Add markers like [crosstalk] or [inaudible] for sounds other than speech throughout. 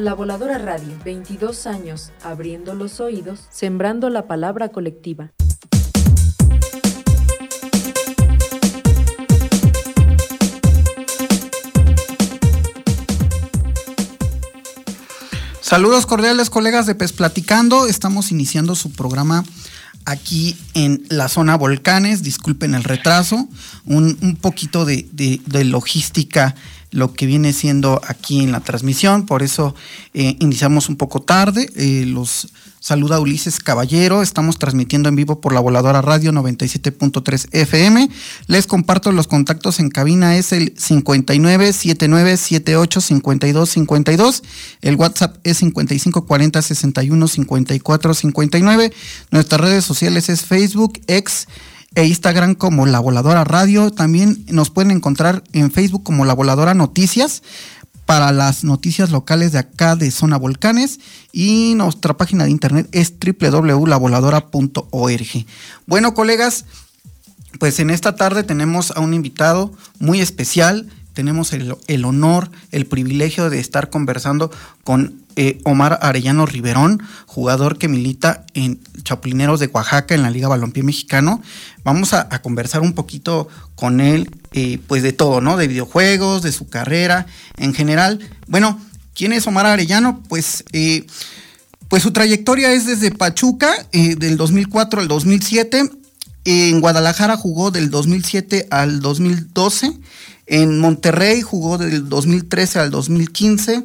La Voladora Radio, 22 años, abriendo los oídos, sembrando la palabra colectiva. Saludos cordiales colegas de Pes Platicando, estamos iniciando su programa aquí en la zona volcanes, disculpen el retraso, un, poquito de logística lo que viene siendo aquí en la transmisión, por eso eh, iniciamos un poco tarde. Eh, los saluda Ulises Caballero, estamos transmitiendo en vivo por la voladora radio 97.3 FM. Les comparto los contactos en cabina, es el 59 79 78 52 52. El WhatsApp es 55 40 61 54 59. Nuestras redes sociales es Facebook, X, e Instagram como La Voladora Radio. También nos pueden encontrar en Facebook como La Voladora Noticias para las noticias locales de acá de Zona Volcanes y nuestra página de internet es www.lavoladora.org. Bueno, colegas, pues en esta tarde tenemos a un invitado muy especial. Tenemos el, el honor, el privilegio de estar conversando con eh, Omar Arellano Riverón, jugador que milita en Chapulineros de Oaxaca en la Liga Balompié Mexicano. Vamos a, conversar un poquito con él, eh, pues de todo, ¿no? De videojuegos, de su carrera en general. Bueno, ¿quién es Omar Arellano? Pues, eh, pues su trayectoria es desde Pachuca, del 2004 al 2007. En Guadalajara jugó del 2007 al 2012. En Monterrey jugó del 2013 al 2015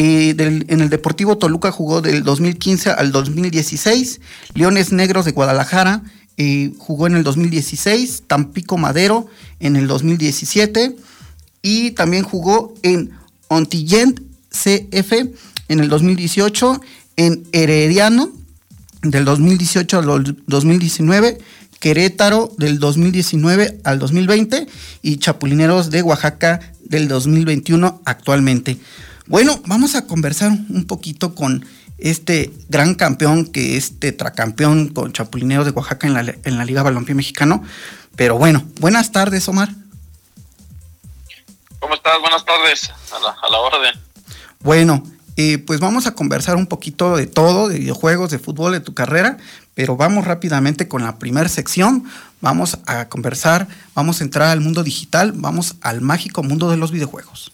en el Deportivo Toluca jugó del 2015 al 2016. Leones Negros de Guadalajara eh, jugó en el 2016. Tampico Madero en el 2017. Y también jugó en Ontillent CF en el 2018. En Herediano del 2018 al 2019. Querétaro del 2019 al 2020 y Chapulineros de Oaxaca del 2021 actualmente. Bueno, vamos a conversar un poquito con este gran campeón que es tetracampeón con Chapulineros de Oaxaca en la, en la Liga Balompié Mexicano. Pero bueno, buenas tardes, Omar. ¿Cómo estás? Buenas tardes, a la, orden. Bueno, eh, pues vamos a conversar un poquito de todo, de videojuegos, de fútbol, de tu carrera, pero vamos rápidamente con la primera sección. Vamos a conversar, vamos a entrar al mundo digital, vamos al mágico mundo de los videojuegos.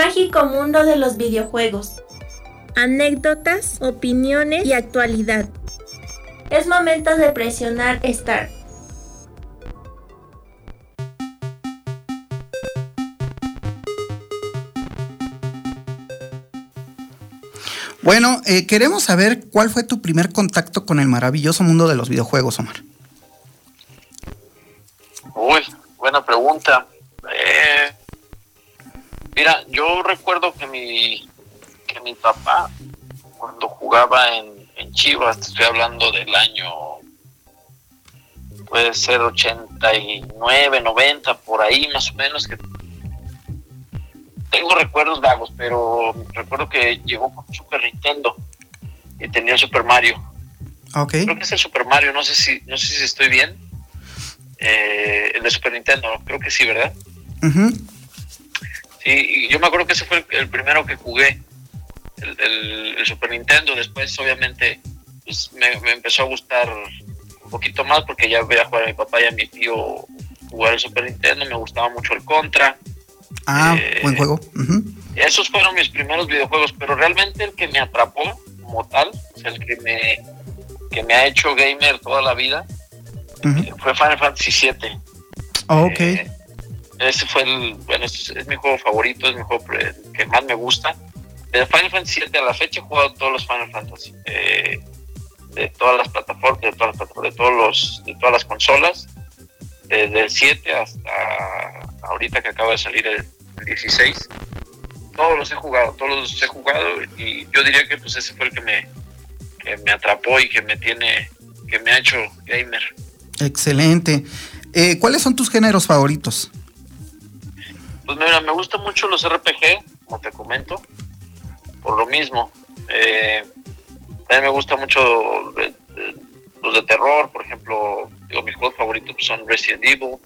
Mágico mundo de los videojuegos. Anécdotas, opiniones y actualidad. Es momento de presionar Start. Bueno, eh, queremos saber cuál fue tu primer contacto con el maravilloso mundo de los videojuegos, Omar. Uy, buena pregunta. Eh, Mira, yo recuerdo que mi, que mi papá, cuando jugaba en, en Chivas, estoy hablando del año, puede ser 89, 90, por ahí más o menos, que tengo recuerdos vagos, pero recuerdo que llegó con Super Nintendo y tenía el Super Mario. Okay. Creo que es el Super Mario, no sé si, no sé si estoy bien. Eh, el de Super Nintendo, creo que sí, ¿verdad? Uh Sí, yo me acuerdo que ese fue el, primero que jugué, el, Super Nintendo. Después, obviamente, pues, me, empezó a gustar un poquito más porque ya veía jugar a mi papá y a mi tío jugar el Super Nintendo. Me gustaba mucho el Contra. Ah, eh, buen juego. Esos fueron mis primeros videojuegos, pero realmente el que me atrapó como tal, el que me, que me ha hecho gamer toda la vida, eh, fue Final Fantasy VII. Oh, ok. Eh, ese fue el, bueno, es, mi juego favorito, es mi juego que más me gusta. De Final Fantasy 7 a la fecha he jugado todos los Final Fantasy. Eh, de todas las plataformas, de todas las, de todos los, de todas las consolas, desde el 7 hasta ahorita que acaba de salir el, 16. Todos los he jugado, todos los he jugado y yo diría que pues ese fue el que me, que me atrapó y que me tiene, que me ha hecho gamer. Excelente. Eh, ¿Cuáles son tus géneros favoritos? Pues mira, me gustan mucho los RPG, como te comento, por lo mismo. Eh, también me gusta mucho los de terror, por ejemplo, digo, mis juegos favoritos son Resident Evil.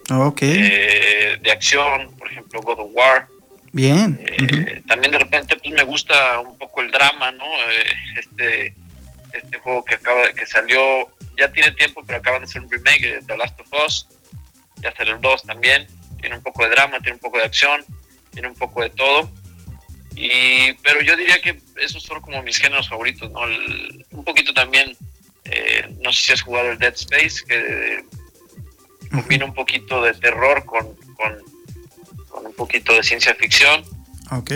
Eh, de acción, por ejemplo, God of War. Bien. Eh, también de repente pues me gusta un poco el drama, ¿no? este este juego que acaba que salió ya tiene tiempo, pero acaba de ser un remake de The Last of Us. Ya salió el 2 también tiene un poco de drama, tiene un poco de acción, tiene un poco de todo. Y, pero yo diría que esos son como mis géneros favoritos, ¿no? un poquito también, eh, no sé si has jugado el Dead Space, que combina un poquito de terror con, con, un poquito de ciencia ficción. Ok.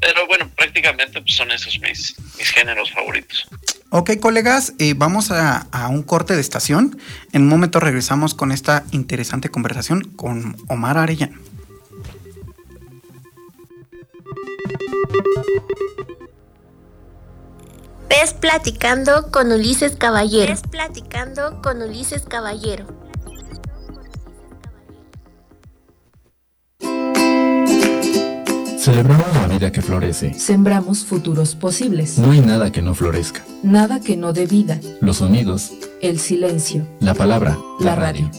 Pero bueno, prácticamente pues, son esos mis, mis géneros favoritos. Ok, colegas, eh, vamos a, un corte de estación. En un momento regresamos con esta interesante conversación con Omar Arellano. Ves platicando con Ulises Caballero. Ves platicando con Ulises Caballero. Celebramos la vida que florece. Sembramos futuros posibles. No hay nada que no florezca. Nada que no dé vida. Los sonidos. El silencio. La palabra. La, radio.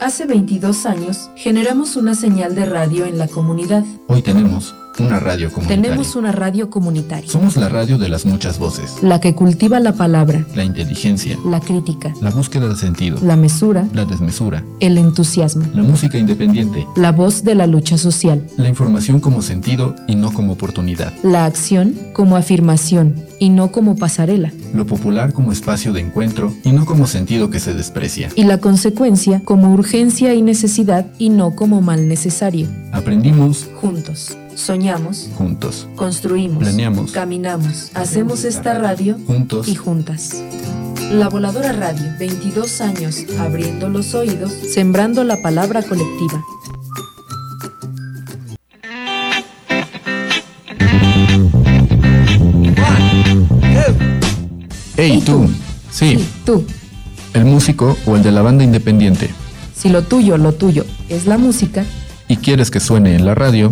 Hace 22 años generamos una señal de radio en la comunidad. Hoy tenemos una radio comunitaria. Tenemos una radio comunitaria. Somos la radio de las muchas voces. La que cultiva la palabra. La inteligencia. La crítica. La búsqueda de sentido. La mesura. La desmesura. El entusiasmo. La música independiente. La voz de la lucha social. La información como sentido y no como oportunidad. La acción como afirmación y no como pasarela. Lo popular como espacio de encuentro y no como sentido que se desprecia. Y la consecuencia como urgencia y necesidad y no como mal necesario. Aprendimos juntos. Soñamos. Juntos. Construimos. Planeamos. Caminamos. Hacemos esta radio. Juntos. Y juntas. La Voladora Radio, 22 años, abriendo los oídos, sembrando la palabra colectiva. Hey, tú. Sí. Tú. El músico o el de la banda independiente. Si lo tuyo, lo tuyo es la música. Y quieres que suene en la radio,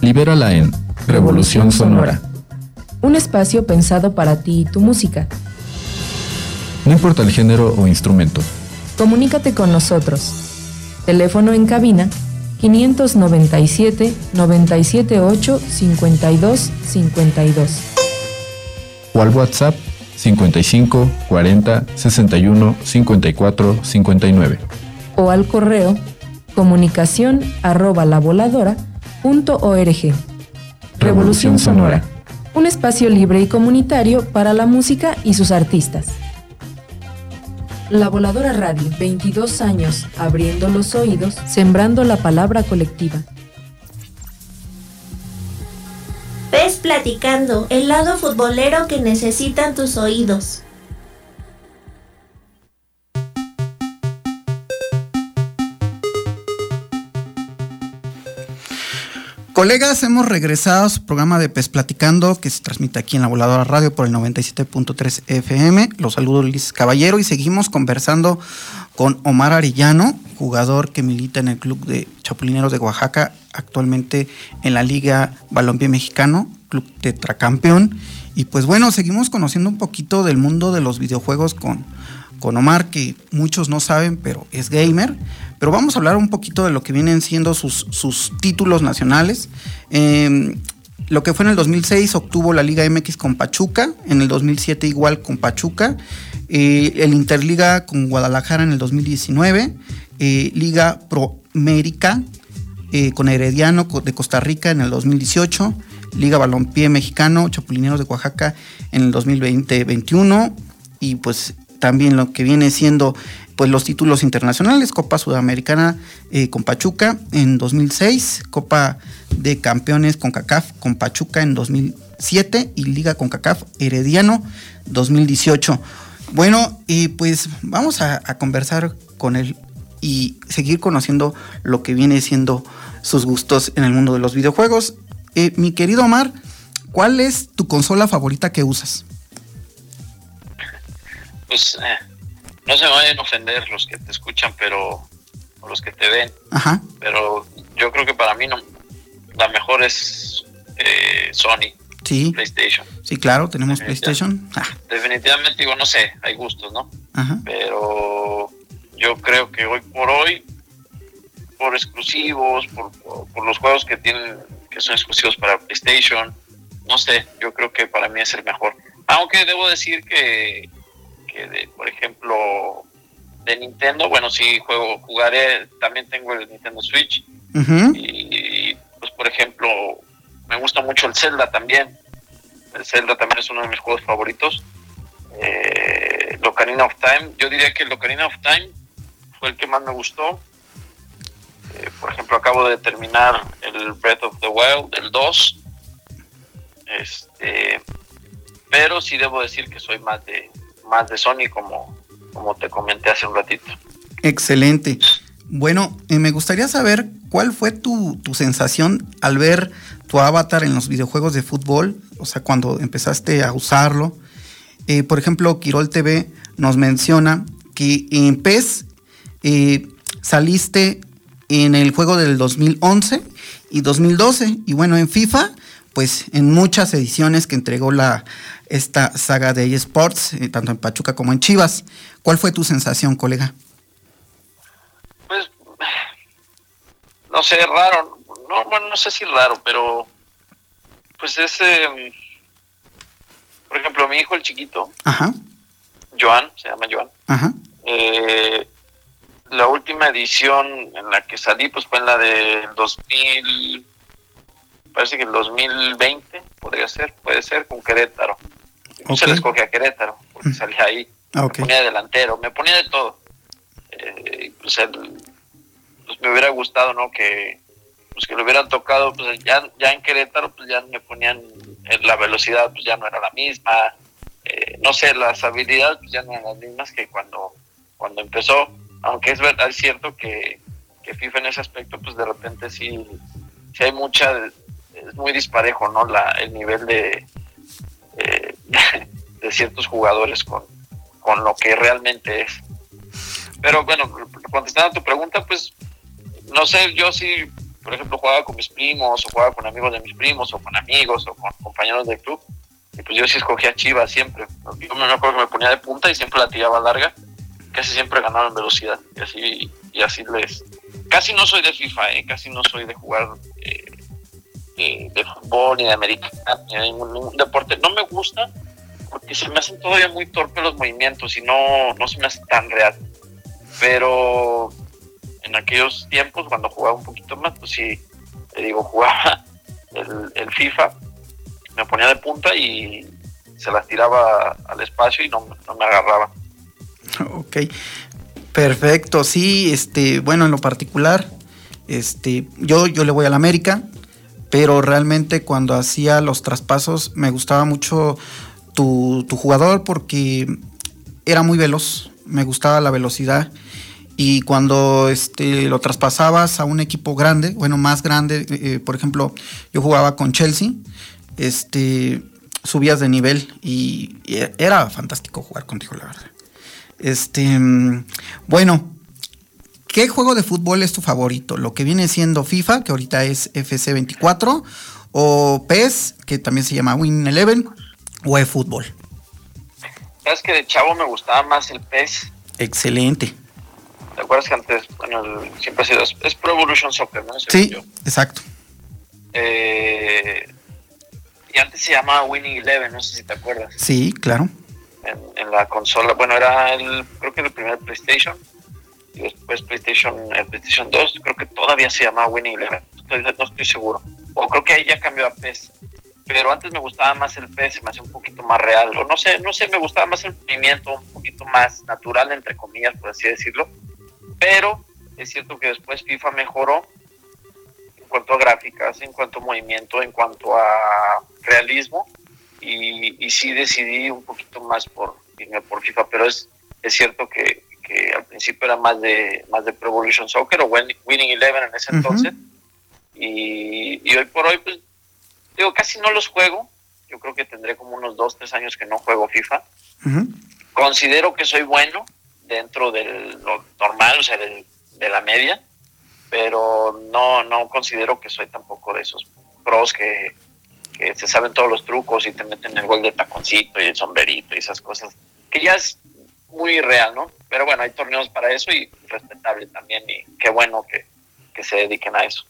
Libérala en Revolución Sonora. Un espacio pensado para ti y tu música. No importa el género o instrumento. Comunícate con nosotros. Teléfono en cabina 597 978 52 52. O al WhatsApp 55 40 61 54 59. O al correo comunicación arroba la voladora .org. Revolución Sonora. Un espacio libre y comunitario para la música y sus artistas. La Voladora Radio, 22 años, abriendo los oídos, sembrando la palabra colectiva. Ves platicando, el lado futbolero que necesitan tus oídos. Colegas, hemos regresado a su programa de PES Platicando, que se transmite aquí en la Voladora Radio por el 97.3 FM. Los saludo Luis Caballero y seguimos conversando con Omar Arellano, jugador que milita en el club de Chapulineros de Oaxaca, actualmente en la Liga Balompié Mexicano, club tetracampeón. Y pues bueno, seguimos conociendo un poquito del mundo de los videojuegos con, con Omar, que muchos no saben, pero es gamer. Pero vamos a hablar un poquito de lo que vienen siendo sus, sus títulos nacionales. Em, lo que fue en el 2006 obtuvo la Liga MX con Pachuca, en el 2007 igual con Pachuca, eh, el Interliga con Guadalajara en el 2019, eh, Liga Pro América eh, con Herediano de Costa Rica en el 2018, Liga Balompié Mexicano, Chapulineros de Oaxaca en el 2020-21 y pues también lo que viene siendo pues los títulos internacionales, Copa Sudamericana eh, con Pachuca en 2006, Copa de Campeones con CACAF con Pachuca en 2000, 7 y Liga CONCACAF Herediano 2018. Bueno, y pues vamos a, conversar con él y seguir conociendo lo que viene siendo sus gustos en el mundo de los videojuegos. Eh, mi querido Omar, ¿cuál es tu consola favorita que usas? Pues eh, no se me vayan a ofender los que te escuchan, pero los que te ven. Ajá. Pero yo creo que para mí no, la mejor es eh, Sony. Sí. PlayStation. Sí, claro, tenemos PlayStation. Ah. Definitivamente digo, no sé, hay gustos, ¿no? Ajá. Pero yo creo que hoy por hoy, por exclusivos, por, los juegos que tienen, que son exclusivos para PlayStation, no sé, yo creo que para mí es el mejor. Aunque debo decir que, que por ejemplo, de Nintendo, bueno, sí juego, jugaré, también tengo el Nintendo Switch. y, pues por ejemplo, me gusta mucho el Zelda también. El Zelda también es uno de mis juegos favoritos. Eh, Ocarina of Time, yo diría que el Ocarina of Time fue el que más me gustó. Eh, por ejemplo, acabo de terminar el Breath of the Wild, el 2. Este, pero sí debo decir que soy más de más de Sony como como te comenté hace un ratito. Excelente. Bueno, eh, me gustaría saber cuál fue tu, sensación al ver tu avatar en los videojuegos de fútbol, o sea, cuando empezaste a usarlo. Eh, por ejemplo, Quirol TV nos menciona que en PES eh, saliste en el juego del 2011 y 2012, y bueno, en FIFA, pues en muchas ediciones que entregó la, esta saga de eSports, eh, tanto en Pachuca como en Chivas. ¿Cuál fue tu sensación, colega? Pues, no sé, raro. No, bueno, no sé si raro, pero pues ese, em, por ejemplo, mi hijo el chiquito, Ajá. Joan, se llama Joan. Ajá. Eh, la última edición en la que salí, pues fue en la de 2000, parece que el 2020 podría ser, puede ser, con Querétaro. Se le escogí a Querétaro, porque salía ahí. Ah, me ponía de delantero, me ponía de todo. Eh, pues, pues, me hubiera gustado, ¿no? Que pues que lo hubieran tocado, pues ya, ya en Querétaro, pues ya me ponían la velocidad, pues ya no era la misma. Eh, no sé, las habilidades pues ya no eran las mismas que cuando, cuando empezó. Aunque es verdad, es cierto que, que FIFA en ese aspecto, pues de repente sí, sí hay mucha, es muy disparejo, ¿no? La, el nivel de, eh, [laughs] de ciertos jugadores con, con lo que realmente es. Pero bueno, contestando a tu pregunta, pues no sé, yo sí, por ejemplo, jugaba con mis primos, o jugaba con amigos de mis primos, o con amigos, o con compañeros del club, y pues yo sí escogía Chivas siempre. Yo me acuerdo que me ponía de punta y siempre la tiraba larga, casi siempre ganaba en velocidad, y así, y así les. Casi no soy de FIFA, ¿eh? casi no soy de jugar eh, de, fútbol, ni de americano, ni de ningún, deporte. No me gusta porque se me hacen todavía muy torpes los movimientos y no, no se me hace tan real. Pero en aquellos tiempos, cuando jugaba un poquito más, pues sí, te digo, jugaba el, FIFA, me ponía de punta y se las tiraba al espacio y no, no me agarraba. Ok, perfecto. Sí, este, bueno, en lo particular, este, yo, yo le voy a la América, pero realmente cuando hacía los traspasos me gustaba mucho tu, jugador porque era muy veloz, me gustaba la velocidad y cuando este, lo traspasabas a un equipo grande, bueno, más grande, eh, eh, por ejemplo, yo jugaba con Chelsea, este, subías de nivel y, y, era fantástico jugar contigo, la verdad. Este, mm, bueno, ¿Qué juego de fútbol es tu favorito? ¿Lo que viene siendo FIFA, que ahorita es FC24, o PES, que también se llama Win Eleven, o eFootball? Sabes que de chavo me gustaba más el PES. Excelente. ¿Te acuerdas que antes, bueno, siempre ha sido, es Pro Evolution Soccer, ¿no? sí, exacto. Eh, y antes se llamaba Winning Eleven, no sé si te acuerdas. Sí, claro. En, en, la consola, bueno, era el, creo que el primer PlayStation después PlayStation, eh, PlayStation 2, creo que todavía se llama Winning Eleven, no estoy seguro. O creo que ahí ya cambió a PES. Pero antes me gustaba más el PES, me hacía un poquito más real. O no sé, no sé, me gustaba más el movimiento, un poquito más natural, entre comillas, por así decirlo. Pero es cierto que después FIFA mejoró en cuanto a gráficas, en cuanto a movimiento, en cuanto a realismo y, y sí decidí un poquito más por por FIFA, pero es, es cierto que, que al principio era más de más de Pro Evolution Soccer o Winning Eleven en ese entonces. Y, y, hoy por hoy pues digo casi no los juego. Yo creo que tendré como unos dos tres años que no juego FIFA. Considero que soy bueno dentro de lo normal o sea de la media pero no no considero que soy tampoco de esos pros que que se saben todos los trucos y te meten el gol de taconcito y el sombrerito y esas cosas, que ya es muy real, ¿no? Pero bueno, hay torneos para eso y respetable también y qué bueno que, se dediquen a eso.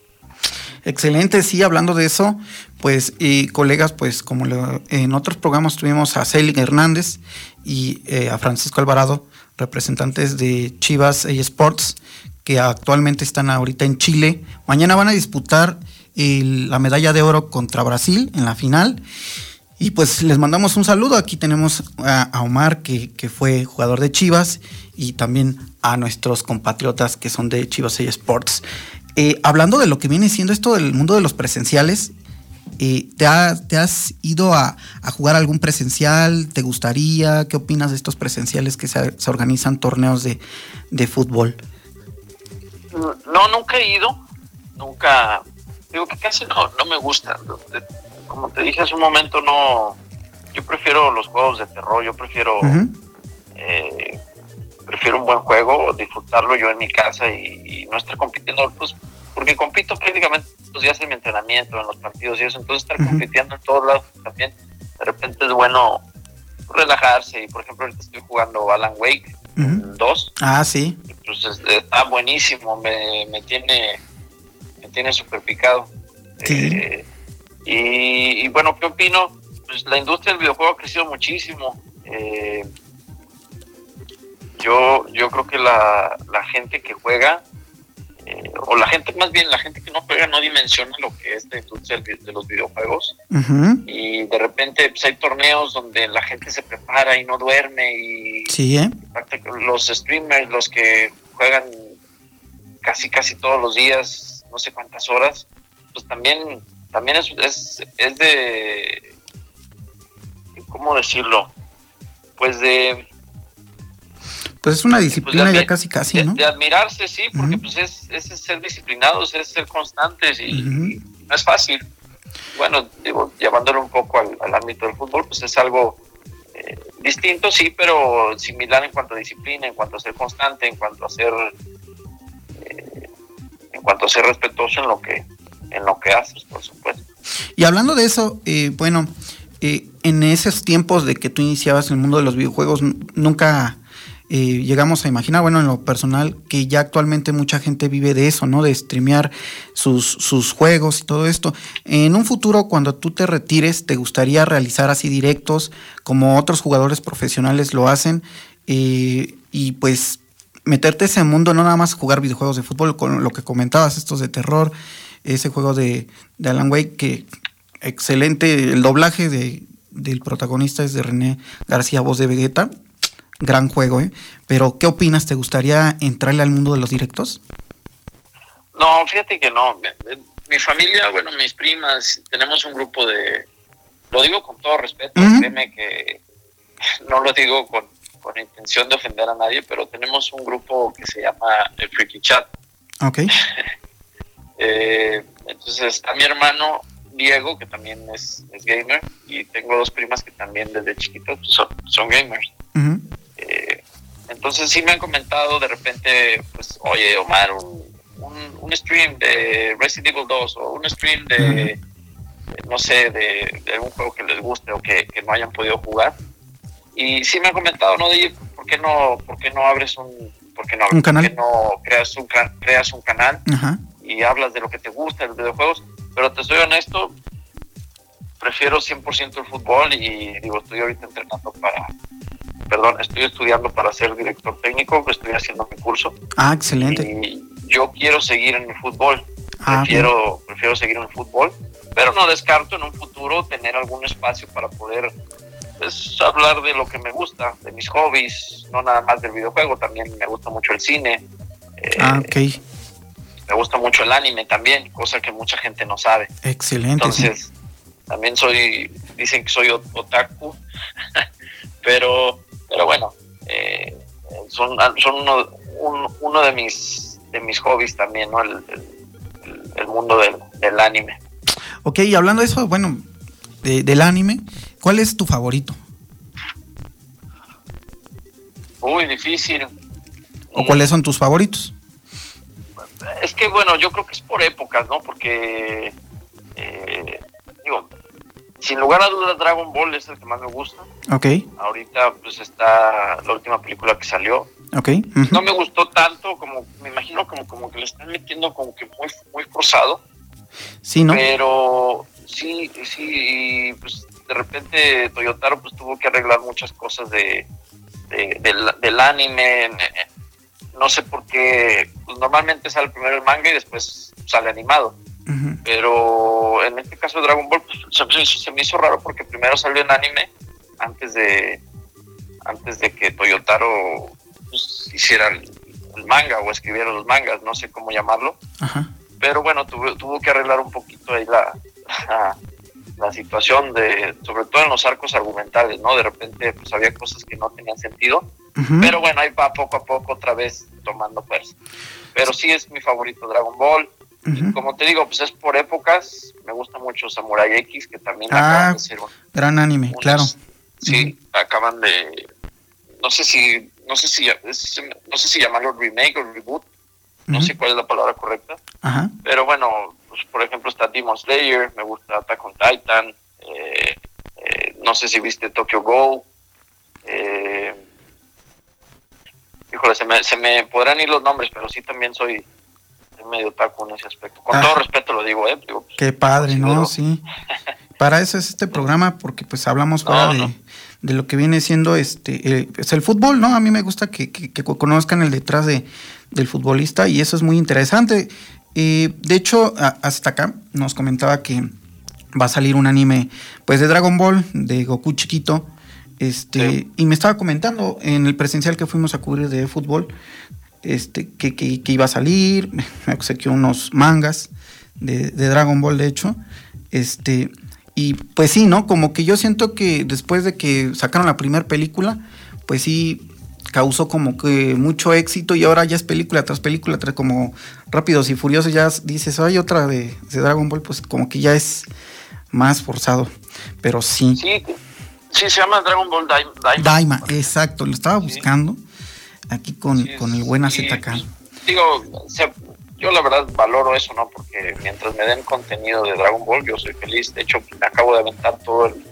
Excelente, sí, hablando de eso, pues y colegas, pues como en otros programas tuvimos a Celi Hernández y eh, a Francisco Alvarado, representantes de Chivas Sports, que actualmente están ahorita en Chile. Mañana van a disputar la medalla de oro contra Brasil en la final. Y pues les mandamos un saludo. Aquí tenemos a, Omar, que, fue jugador de Chivas, y también a nuestros compatriotas que son de Chivas Sports. Eh, hablando de lo que viene siendo esto del mundo de los presenciales, eh, ¿te, has ido a, jugar algún presencial? ¿Te gustaría? ¿Qué opinas de estos presenciales que se, organizan torneos de, de, fútbol? No, nunca he ido. Nunca, digo que casi no, no me gusta. Como te dije hace un momento, no. Yo prefiero los juegos de terror, yo prefiero. Eh, prefiero un buen juego, disfrutarlo yo en mi casa y, no estar compitiendo, pues, porque compito prácticamente los días de mi entrenamiento, en los partidos y eso, entonces estar compitiendo en todos lados también, de repente es bueno relajarse. Y por ejemplo, ahorita estoy jugando Alan Wake 2. Ah, sí. Pues está buenísimo, me, me tiene tiene súper picado. Eh, y, bueno, ¿qué opino? Pues la industria del videojuego ha crecido muchísimo. Eh, yo, yo creo que la, gente que juega, eh, o la gente, más bien la gente que no juega, no dimensiona lo que es la industria de los videojuegos. Y de repente pues, hay torneos donde la gente se prepara y no duerme. Y sí, los streamers, los que juegan casi, casi todos los días, no sé cuántas horas, pues también, también es, es, de, ¿cómo decirlo? Pues de... Pues es una pues disciplina ya casi casi, ¿no? De, admirarse, sí, porque pues es, es, ser disciplinados, es ser constantes y, no es fácil. Bueno, digo, llevándolo un poco al, ámbito del fútbol, pues es algo eh, distinto, sí, pero similar en cuanto a disciplina, en cuanto a ser constante, en cuanto a ser cuanto a ser respetuoso en lo que, en lo que haces, por supuesto. Y hablando de eso, eh, bueno, eh, en esos tiempos de que tú iniciabas el mundo de los videojuegos, nunca eh, llegamos a imaginar, bueno, en lo personal, que ya actualmente mucha gente vive de eso, ¿no? De streamear sus, sus juegos y todo esto. En un futuro, cuando tú te retires, ¿te gustaría realizar así directos como otros jugadores profesionales lo hacen? y pues meterte ese mundo, no nada más jugar videojuegos de fútbol, con lo que comentabas, estos de terror, ese juego de, Alan Wake, que excelente, el doblaje de, del protagonista es de René García, voz de Vegeta, gran juego, ¿eh? Pero, ¿qué opinas? ¿Te gustaría entrarle al mundo de los directos? No, fíjate que no. Mi familia, bueno, mis primas, tenemos un grupo de, lo digo con todo respeto, créeme que no lo digo con con intención de ofender a nadie, pero tenemos un grupo que se llama el Freaky Chat. Ok. [laughs] eh, entonces está mi hermano Diego, que también es, gamer, y tengo dos primas que también desde chiquitos son, son gamers. Eh, entonces sí me han comentado de repente, pues, oye, Omar, un, un, stream de Resident Evil 2 o un stream de, no sé, de, de, algún juego que les guste o que, que no hayan podido jugar y sí me han comentado, ¿no? De, ¿por qué no, por qué no abres un, por qué no, ¿Un canal? no creas un, creas un canal y hablas de lo que te gusta, de los videojuegos? Pero te soy honesto, prefiero 100% el fútbol y digo, estoy ahorita entrenando para, perdón, estoy estudiando para ser director técnico, estoy haciendo mi curso. Ah, excelente. Y yo quiero seguir en el fútbol, ah, prefiero, prefiero seguir en el fútbol, pero no descarto en un futuro tener algún espacio para poder es hablar de lo que me gusta, de mis hobbies, no nada más del videojuego, también me gusta mucho el cine. Eh, ah, ok. Me gusta mucho el anime también, cosa que mucha gente no sabe. Excelente. Entonces, también soy, dicen que soy otaku, [laughs] pero, pero bueno, eh, son, son uno, uno de mis de mis hobbies también, ¿no? El, mundo del, anime. Ok, y hablando de eso, bueno, del anime, ¿cuál es tu favorito? Uy, difícil. ¿O cuáles son tus favoritos? Es que bueno, yo creo que es por épocas, ¿no? Porque, eh, digo, sin lugar a dudas Dragon Ball es el que más me gusta. Ok. Ahorita pues está la última película que salió. Ok. No me gustó tanto, como me imagino como, como que le están metiendo como que muy, muy forzado. Sí, ¿no? Pero sí, sí, pues de repente Toyotaro pues tuvo que arreglar muchas cosas de, del, anime. No sé por qué, pues, normalmente sale primero el manga y después sale animado. Pero en este caso Dragon Ball pues, se, me hizo raro porque primero salió en anime antes de antes de que Toyotaro pues, hiciera el, manga o escribiera los mangas, no sé cómo llamarlo. Pero bueno, tuvo, tuvo que arreglar un poquito ahí la, la, situación de, sobre todo en los arcos argumentales, ¿no? De repente pues había cosas que no tenían sentido. Pero bueno, ahí va poco a poco otra vez tomando fuerza. Pero sí es mi favorito Dragon Ball. como te digo, pues es por épocas. Me gusta mucho Samurai X, que también ah, de ser gran anime, claro. Sí, acaban de no sé si no sé si no sé si llamarlo remake o reboot. No sé cuál es la palabra correcta. Pero bueno, pues, por ejemplo está Demon Slayer, me gusta Attack on Titan, eh, eh, no sé si viste Tokyo Go. Eh, híjole, se me, se me podrán ir los nombres, pero sí también soy medio taco en ese aspecto. Con ah. todo respeto lo digo, ¿eh? Pues, Qué padre, ¿no? Sí. [laughs] Para eso es este programa, porque pues hablamos fuera de, lo que viene siendo este es pues, el fútbol, ¿no? A mí me gusta que, conozcan el detrás de, del futbolista y eso es muy interesante. Eh, de hecho, hasta acá nos comentaba que va a salir un anime pues de Dragon Ball, de Goku chiquito. Este, y me estaba comentando en el presencial que fuimos a cubrir de fútbol, este, que, que, iba a salir, [laughs] me obsequió unos mangas de, Dragon Ball, de hecho. Este, y pues sí, ¿no? Como que yo siento que después de que sacaron la primera película, pues sí causó como que mucho éxito y ahora ya es película tras película, tras como Rápidos y Furiosos, ya dices, hay otra de, Dragon Ball, pues como que ya es más forzado, pero sí. Sí, sí se llama Dragon Ball Daima. Daima, exacto, lo estaba buscando aquí con, el buen AZK. digo, yo la verdad valoro eso, ¿no? Porque mientras me den contenido de Dragon Ball, yo soy feliz. De hecho, me acabo de aventar todo el,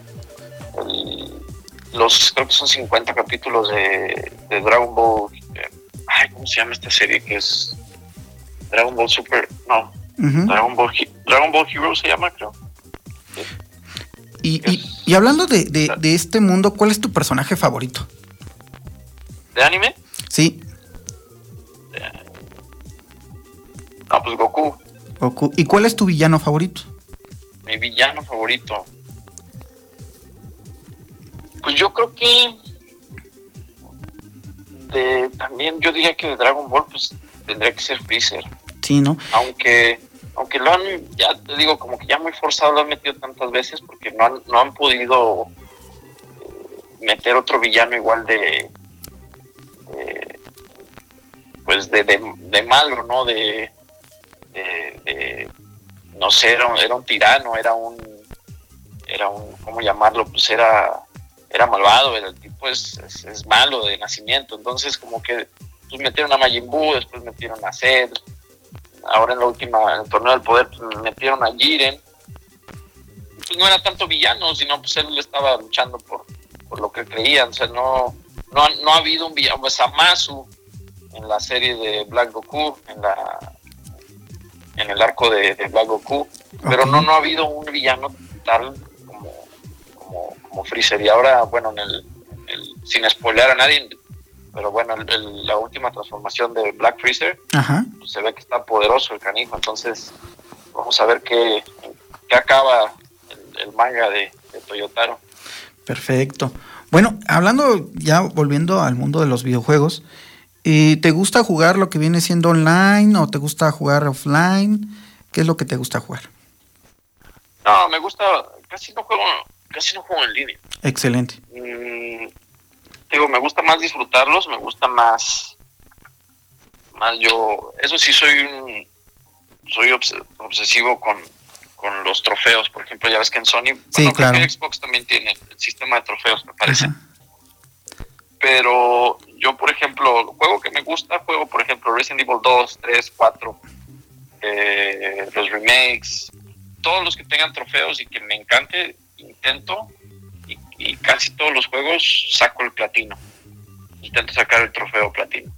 los, creo que son 50 capítulos de, Dragon Ball. Eh, ay, ¿cómo se llama esta serie? Que es Dragon Ball Super, no, Dragon, Ball, Dragon Ball Hero se llama, creo. Y, y, hablando de, de, este mundo, ¿cuál es tu personaje favorito? ¿De anime? Sí. Ah, pues Goku. Goku. ¿Y cuál es tu villano favorito? Mi villano favorito. Pues yo creo que de, también yo diría que de Dragon Ball pues tendría que ser Freezer. Sí, ¿no? Aunque aunque lo han, ya te digo, como que ya muy forzado lo han metido tantas veces porque no han, no han podido eh, meter otro villano igual de, pues de, de, malo, ¿no? De, no sé, era un, tirano, era un, era un, ¿cómo llamarlo? Pues era, era malvado, el tipo es, es, malo de nacimiento, entonces como que pues metieron a Majin después metieron a Zed, ahora en la última, en el torneo del poder, pues metieron a Jiren, pues no era tanto villano, sino pues él estaba luchando por, por lo que creían, o sea, no, no, no ha habido un villano, pues Amasu en la serie de Black Goku, en la en el arco de, Black Goku, pero no, no ha habido un villano tal como, como, como Freezer. Y ahora, bueno, en el, sin spoiler a nadie, pero bueno, la última transformación de Black Freezer, pues se ve que está poderoso el canijo, entonces vamos a ver qué, qué acaba el, manga de, de Toyotaro. Perfecto. Bueno, hablando ya volviendo al mundo de los videojuegos, ¿y ¿te gusta jugar lo que viene siendo online o te gusta jugar offline? ¿Qué es lo que te gusta jugar? No, me gusta, casi no juego, casi no juego en línea. Excelente. Mm, digo, me gusta más disfrutarlos, me gusta más, más yo, eso sí soy un, soy obsesivo con, con los trofeos, por ejemplo, ya ves que en Sony, sí, claro. Xbox también tiene el sistema de trofeos, me parece. Pero yo, por ejemplo, juego que me gusta, juego, por ejemplo, Resident Evil 2, 3, 4, eh, los remakes, todos los que tengan trofeos y que me encante, intento y, casi todos los juegos saco el platino. Intento sacar el trofeo platino.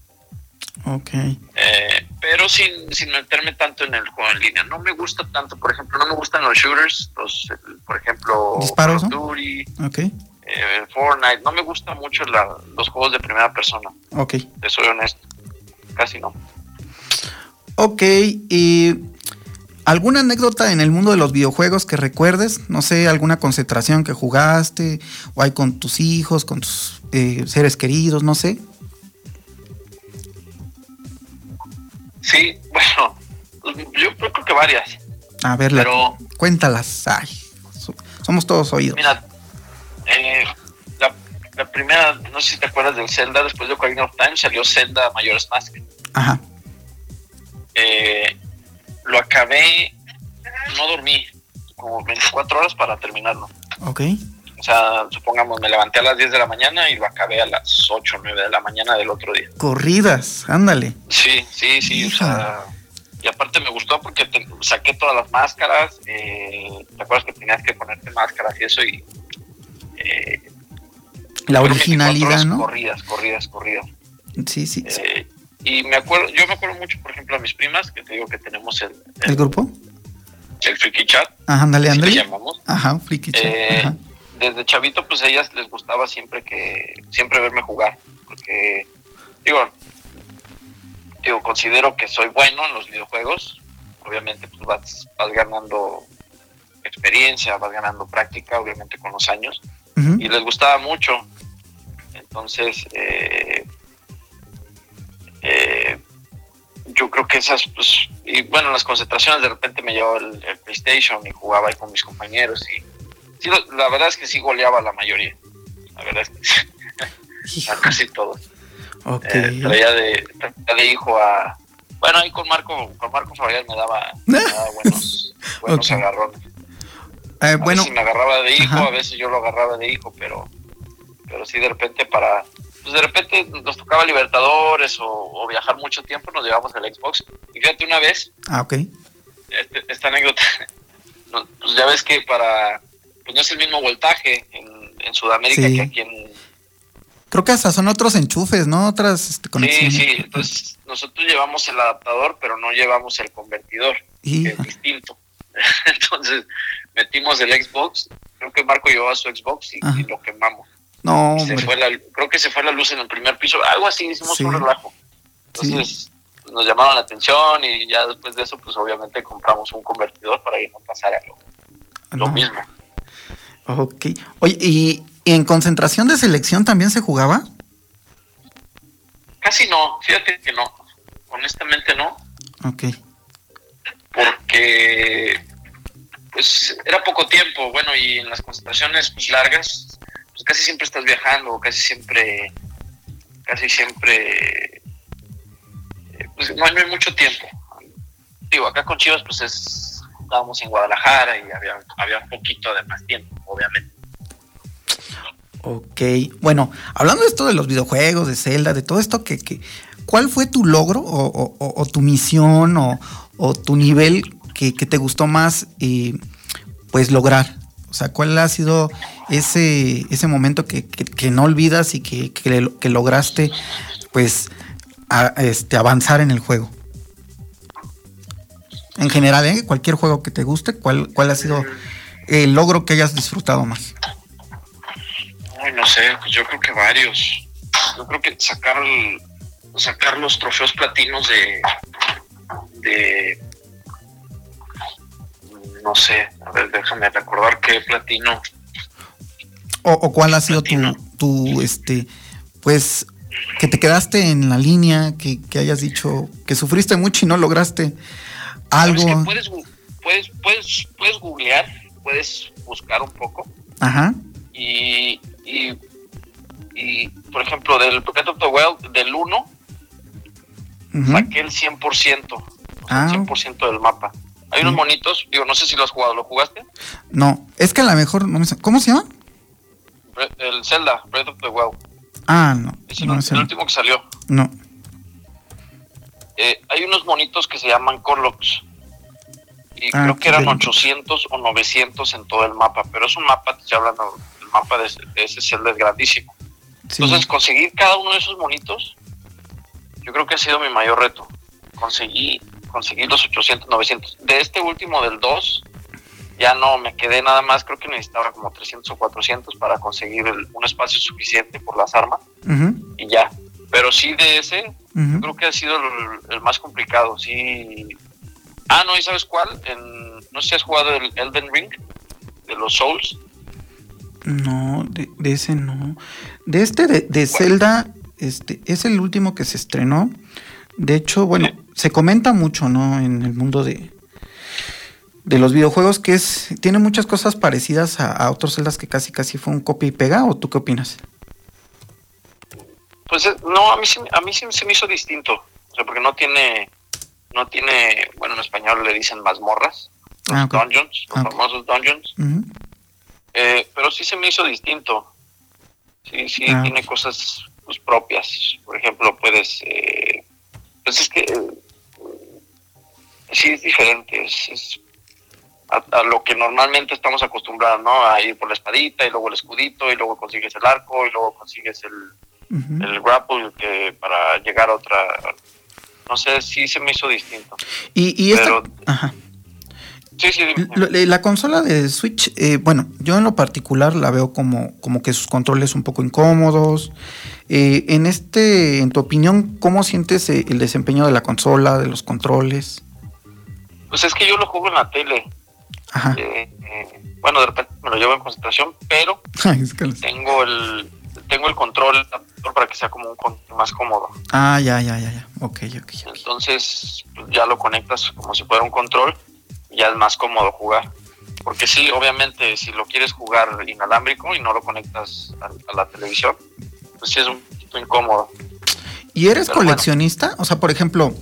Ok. Eh, pero sin, sin meterme tanto en el juego en línea. No me gusta tanto, por ejemplo, no me gustan los shooters, los, por ejemplo, ¿Disparos, Duty, okay. eh, Fortnite. No me gustan mucho los juegos de primera persona. Ok. Te soy honesto. Casi no. Ok, y ¿Alguna anécdota en el mundo de los videojuegos que recuerdes? No sé, alguna concentración que jugaste, o hay con tus hijos, con tus eh, seres queridos, no sé. Sí, bueno, yo creo que varias. A ver, pero, cuéntalas. Ay, somos todos oídos. Mira, eh, la, primera, no sé si te acuerdas del Zelda, después de Ocarina of Time salió Zelda Majora's Mask. Ajá. Eh, lo acabé, no dormí, como 24 horas para terminarlo. Ok. O sea, supongamos, me levanté a las 10 de la mañana y lo acabé a las 8 o 9 de la mañana del otro día. Corridas, ándale. Sí, sí, sí, o sea, y aparte me gustó porque saqué todas las máscaras, eh, ¿te acuerdas que tenías que ponerte máscaras y eso? Y, eh, la originalidad, ¿no? Corridas, corridas, corridas. Sí, sí. Eh, y me acuerdo, yo me acuerdo mucho, por ejemplo, a mis primas, que te digo que tenemos el... ¿El, grupo? El Friki Chat. Ajá, ándale, ándale. llamamos. Ajá, Friki Chat. Eh, desde chavito, pues a ellas les gustaba siempre que, siempre verme jugar, porque, digo, digo, considero que soy bueno en los videojuegos, obviamente pues vas, vas ganando experiencia, vas ganando práctica, obviamente con los años, y les gustaba mucho. Entonces, eh, eh, yo creo que esas, pues, y bueno, las concentraciones de repente me llevaba el, PlayStation y jugaba ahí con mis compañeros y sí, la verdad es que sí goleaba la mayoría, la verdad es que [laughs] a casi todos. [laughs] Okay. Eh, traía, de, de hijo a, bueno, ahí con Marco, con Marco Fabián me daba, [laughs] buenos, buenos agarrones. Eh, a bueno, veces me agarraba de hijo, a veces yo lo agarraba de hijo, pero, pero sí de repente para pues de repente nos tocaba Libertadores o, viajar mucho tiempo, nos llevamos el Xbox. Y fíjate una vez, ah, ok. Este, esta anécdota, [laughs] pues ya ves que para, pues no es el mismo voltaje en, Sudamérica que aquí en... Creo que hasta son otros enchufes, ¿no? Otras este, conexiones. Sí, sí, entonces nosotros llevamos el adaptador, pero no llevamos el convertidor, que es distinto. [laughs] entonces metimos el Xbox, creo que Marco llevaba su Xbox y lo quemamos. No, creo que se fue la luz en el primer piso, algo así, hicimos un relajo. Entonces nos llamaron la atención y ya después de eso, pues obviamente compramos un convertidor para que no pasara lo, mismo. Ok. Oye, ¿y, en concentración de selección también se jugaba? Casi no, fíjate que no. Honestamente no. Ok. Porque pues era poco tiempo, bueno, y en las concentraciones pues, largas pues casi siempre estás viajando, casi siempre, casi siempre, eh, pues no hay, mucho tiempo. Digo, acá con Chivas pues es, estábamos en Guadalajara y había, había un poquito de más tiempo, obviamente. Ok, bueno, hablando de esto de los videojuegos, de Zelda, de todo esto, que, que ¿cuál fue tu logro o, tu misión o, tu nivel que, te gustó más eh, pues lograr? O sea, ¿cuál ha sido ese, ese momento que, no olvidas y que, que, lograste pues este, avanzar en el juego? En general, ¿eh? cualquier juego que te guste, ¿cuál, ¿cuál ha sido el logro que hayas disfrutado más? No sé, pues yo creo que varios. Yo creo que sacar, sacar los trofeos platinos de, de no sé, a ver, déjame recordar qué platino. O, cuál ha sido tu, tu, este, pues, que te quedaste en la línea, que, hayas dicho que sufriste mucho y no lograste algo. puedes, puedes, puedes, puedes googlear puedes buscar un poco. Ajá. Y, y, y, por ejemplo, del Breath of the Wild, del 1, ujú. saqué el 100%, o sea, Ah. el 100% del mapa. Hay unos monitos, digo, no sé si lo has jugado, ¿lo jugaste? No, es que a lo mejor. no me ¿Cómo se llama? El Zelda, Breath of the Wild. Ah, no. Es el, No, último que salió. No. Eh, hay unos monitos que se llaman Corlocks. Y Ah, creo que eran ok. 800 o 900 en todo el mapa. Pero es un mapa, estoy hablando, el mapa de, ese- de ese Zelda es grandísimo. Sí. Entonces, conseguir cada uno de esos monitos, yo creo que ha sido mi mayor reto. Conseguí, conseguir los 800, 900. De este último, del 2, ya no me quedé nada más. Creo que necesitaba como 300 o 400 para conseguir el- un espacio suficiente por las armas y ya. Pero sí, de ese, yo creo que ha sido el, el más complicado. Sí. Ah, no, ¿y sabes cuál? En, no sé si has jugado el Elden Ring de los Souls. No, de, de ese no. De este, de, de Zelda, este, es el último que se estrenó. De hecho, bueno, se comenta mucho, ¿no? En el mundo de, de los videojuegos, que es, tiene muchas cosas parecidas a, a otros Zeldas que casi casi fue un copia y pega, ¿o tú qué opinas? Pues eh, no, a mí, a mí se me hizo distinto. O sea, porque no tiene, no tiene, bueno, en español le dicen mazmorras, los Ah, dungeons, los Ah, famosos dungeons. Eh, pero sí se me hizo distinto. Sí, sí, Ah. tiene cosas pues, propias. Por ejemplo, puedes, eh, pues es que eh, sí es diferente. Es, es a, a lo que normalmente estamos acostumbrados, ¿no? A ir por la espadita y luego el escudito y luego consigues el arco y luego consigues el, el grapple que para llegar a otra no sé sí se me hizo distinto Y, y esta, Pero- ajá. sí sí dime. Eh, La consola de Switch, eh, bueno, yo en lo particular la veo como, como que sus controles un poco incómodos. Eh, en este, en tu opinión, ¿cómo sientes eh, el desempeño de la consola, de los controles? Pues es que yo lo juego en la tele Ajá. Eh, eh, bueno de repente me lo llevo en concentración pero [laughs] Ay, es que los- tengo el tengo el control para que sea como un más cómodo Ah, ya, ya, ya, ya. Ok, ok, ok. entonces pues, ya lo conectas como si fuera un control y ya es más cómodo jugar porque sí obviamente si lo quieres jugar inalámbrico y no lo conectas a, a la televisión pues sí es un poquito incómodo ¿Y eres Pero bueno. coleccionista? O sea, por ejemplo,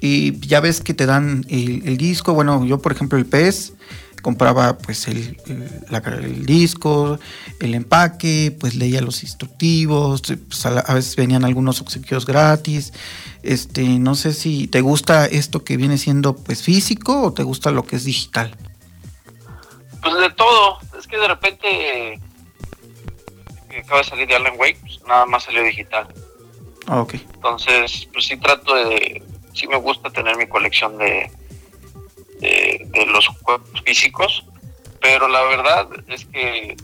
y ya ves que te dan el, el disco. Bueno, yo, por ejemplo, el PES compraba pues el, el- la- el disco, el empaque, pues leía los instructivos, pues, a, la- a veces venían algunos obsequios gratis. Este, no sé si te gusta esto que viene siendo pues físico o te gusta lo que es digital. Pues de todo. Es que de repente eh, acaba de salir de Alan Wake, pues nada más salió digital. Ah, ok. Entonces, pues sí trato de, sí me gusta tener mi colección de, de, de los juegos físicos, pero la verdad es que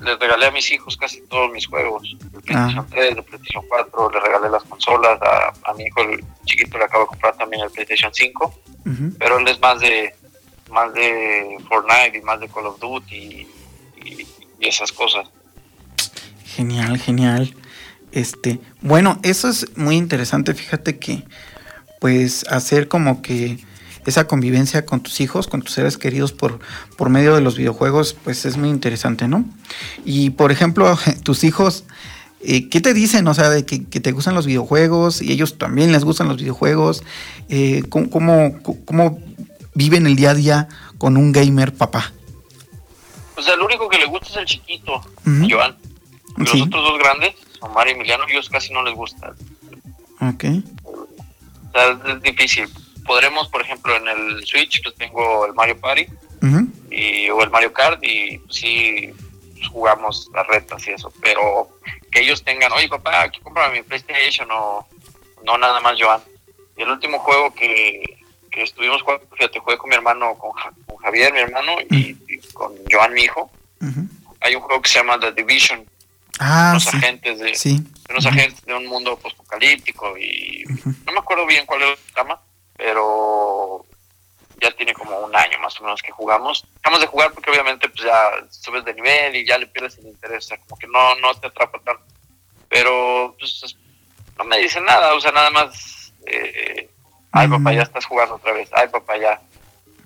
les regalé a mis hijos casi todos mis juegos. De PlayStation 3, de PlayStation 4, le regalé las consolas, a, a mi hijo el chiquito le acabo de comprar también el PlayStation 5, Ujú. pero él es más de más de Fortnite y más de Call of Duty y, y- y esas cosas. Genial, genial. Este, bueno, eso es muy interesante. Fíjate que, pues, hacer como que esa convivencia con tus hijos, con tus seres queridos por, por medio de los videojuegos, pues es muy interesante, ¿no? Y por ejemplo, [laughs] tus hijos, eh, ¿qué te dicen? O sea, de que, que te gustan los videojuegos y ellos también les gustan los videojuegos. Eh, ¿cómo, cómo, cómo viven el día a día con un gamer papá? O sea, el único que le gusta es el chiquito. Joan. Y Sí. Los otros dos grandes, Omar y Emiliano, ellos casi no les gusta. Ok. Sea, es difícil. Podremos, por ejemplo, en el Switch, pues tengo el Mario Party y, o el Mario Kart y pues, sí pues, jugamos las retas y eso. Pero que ellos tengan, oye papá, aquí cómprame mi PlayStation o no nada más Joan. Y el último juego que, que estuvimos jugando, fíjate, jugué con mi hermano, con, Ja- con Javier, mi hermano, y, y con Joan, mi hijo. Hay un juego que se llama The Division, Ah, sí. agentes de, Sí. De unos agentes de un mundo postapocalíptico y no me acuerdo bien cuál es el trama, pero ya tiene como un año más o menos que jugamos. Dejamos de jugar porque obviamente pues ya subes de nivel y ya le pierdes el interés, o sea, como que no, no te atrapa tanto. Pero pues es- no me dice nada, o sea, nada más, eh, ay papá, ya estás jugando otra vez, ay papá, ya,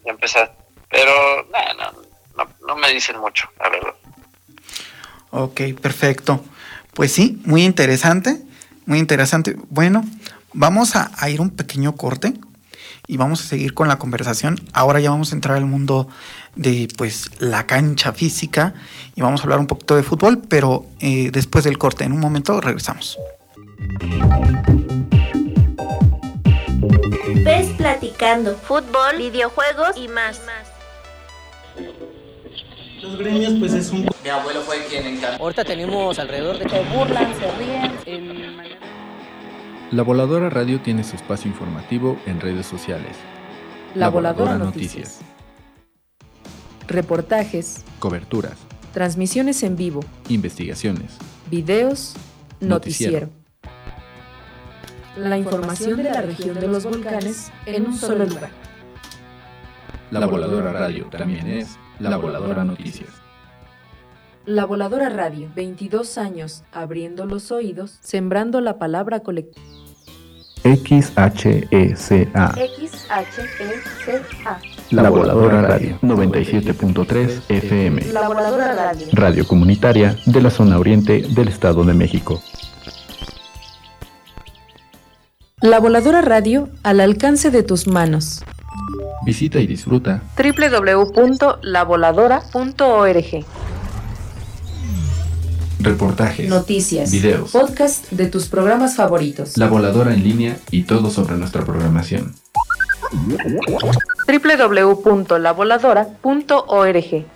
ya empezaste. Pero no, no, no, no me dicen mucho, la verdad. Ok, perfecto. Pues sí, muy interesante, muy interesante. Bueno, vamos a, ir un pequeño corte y vamos a seguir con la conversación. Ahora ya vamos a entrar al mundo de pues la cancha física y vamos a hablar un poquito de fútbol, pero eh, después del corte, en un momento regresamos. Ves platicando fútbol, videojuegos y más. Los gremios, pues es un. Mi abuelo fue quien encargó. Ahorita tenemos alrededor de. Se burlan, se ríen. En... La Voladora Radio tiene su espacio informativo en redes sociales. La, Voladora, Noticias. Reportajes, Coberturas, transmisiones en vivo, investigaciones, videos, Noticiero. noticiero. La información de la región de los volcanes en un solo lugar. La Voladora Radio también es La Voladora Noticias. La Voladora Radio, 22 años abriendo los oídos, sembrando la palabra colectiva. XHECA, X-H-E-C-A. La Voladora Radio, 97.3 FM. La Voladora Radio. Radio comunitaria de la zona oriente del Estado de México. La Voladora Radio al alcance de tus manos. Visita y disfruta www.lavoladora.org reportajes, Noticias, videos, podcast de tus programas favoritos. La Voladora en línea y todo sobre nuestra programación. www.lavoladora.org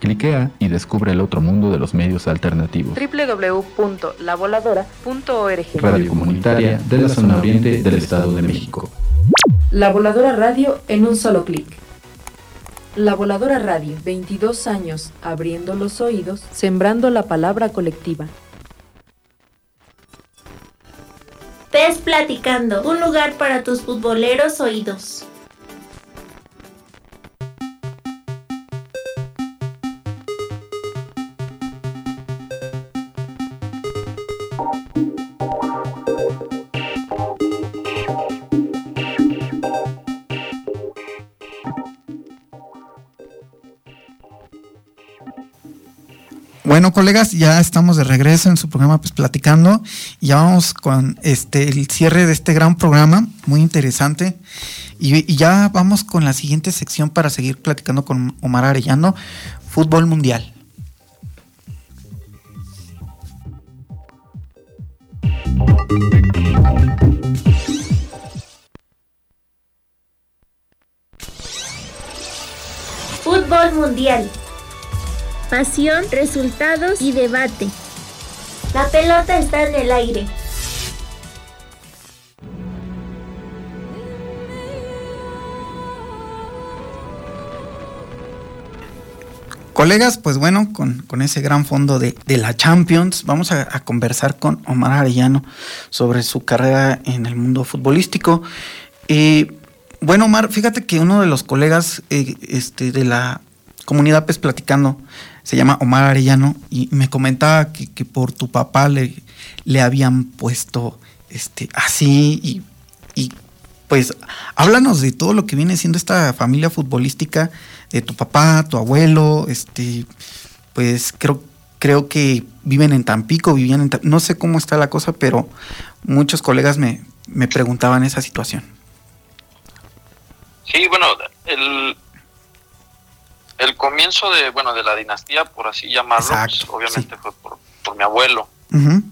Cliquea y descubre el otro mundo de los medios alternativos. www.lavoladora.org Radio comunitaria de la zona oriente del Estado de México. La Voladora Radio en un solo clic. La Voladora Radio, 22 años abriendo los oídos, sembrando la palabra colectiva. Ves platicando, un lugar para tus futboleros oídos. Bueno, colegas, ya estamos de regreso en su programa pues platicando ya vamos con este el cierre de este gran programa, muy interesante. Y, y ya vamos con la siguiente sección para seguir platicando con Omar Arellano, fútbol mundial. Fútbol mundial. Pasión, resultados y debate. La pelota está en el aire. Colegas, pues bueno, con, con ese gran fondo de, de la Champions, vamos a, a conversar con Omar Arellano sobre su carrera en el mundo futbolístico. Eh, bueno, Omar, fíjate que uno de los colegas eh, este, de la comunidad Pues Platicando se llama Omar Arellano y me comentaba que, que por tu papá le, le habían puesto este, así y, y pues háblanos de todo lo que viene siendo esta familia futbolística, de tu papá, tu abuelo, este, pues creo, creo que viven en Tampico, vivían en no sé cómo está la cosa, pero muchos colegas me, me preguntaban esa situación. Sí, bueno, el, el comienzo de, bueno, de la dinastía, por así llamarlo, Exacto, pues, obviamente fue por, por mi abuelo.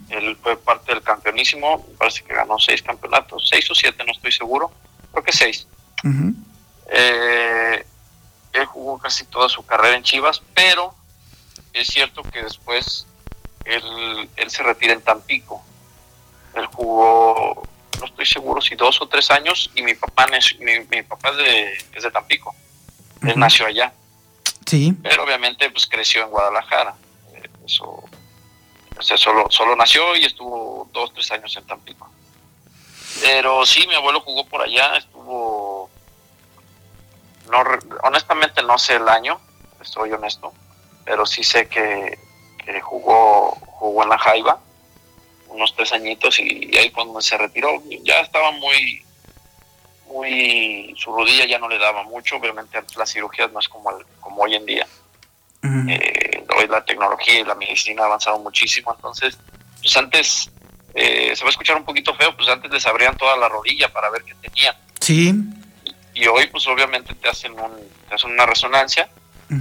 Él fue parte del campeonísimo, me parece que ganó seis campeonatos, seis o siete, no estoy seguro, creo que seis. Eh, él jugó casi toda su carrera en Chivas, pero es cierto que después él, él se retira en Tampico. Él jugó, no estoy seguro si dos o tres años, y mi papá, mi, mi papá es de, es de Tampico. Él nació allá, Sí, pero obviamente pues creció en Guadalajara. Eh, Eso, o sea, solo, solo nació y estuvo dos, tres años en Tampico. Pero sí, mi abuelo jugó por allá, estuvo... No, honestamente no sé el año, estoy honesto, pero sí sé que, que jugó, jugó en la Jaiba unos tres añitos y, y ahí cuando se retiró ya estaba muy muy, su rodilla ya no le daba mucho, obviamente cirugías no es como, el- como hoy en día. Eh, hoy la tecnología y la medicina ha avanzado muchísimo, entonces, pues antes, eh, se va a escuchar un poquito feo, pues antes les abrían toda la rodilla para ver qué tenían. Sí. Y hoy, pues obviamente te hacen, un, te hacen una resonancia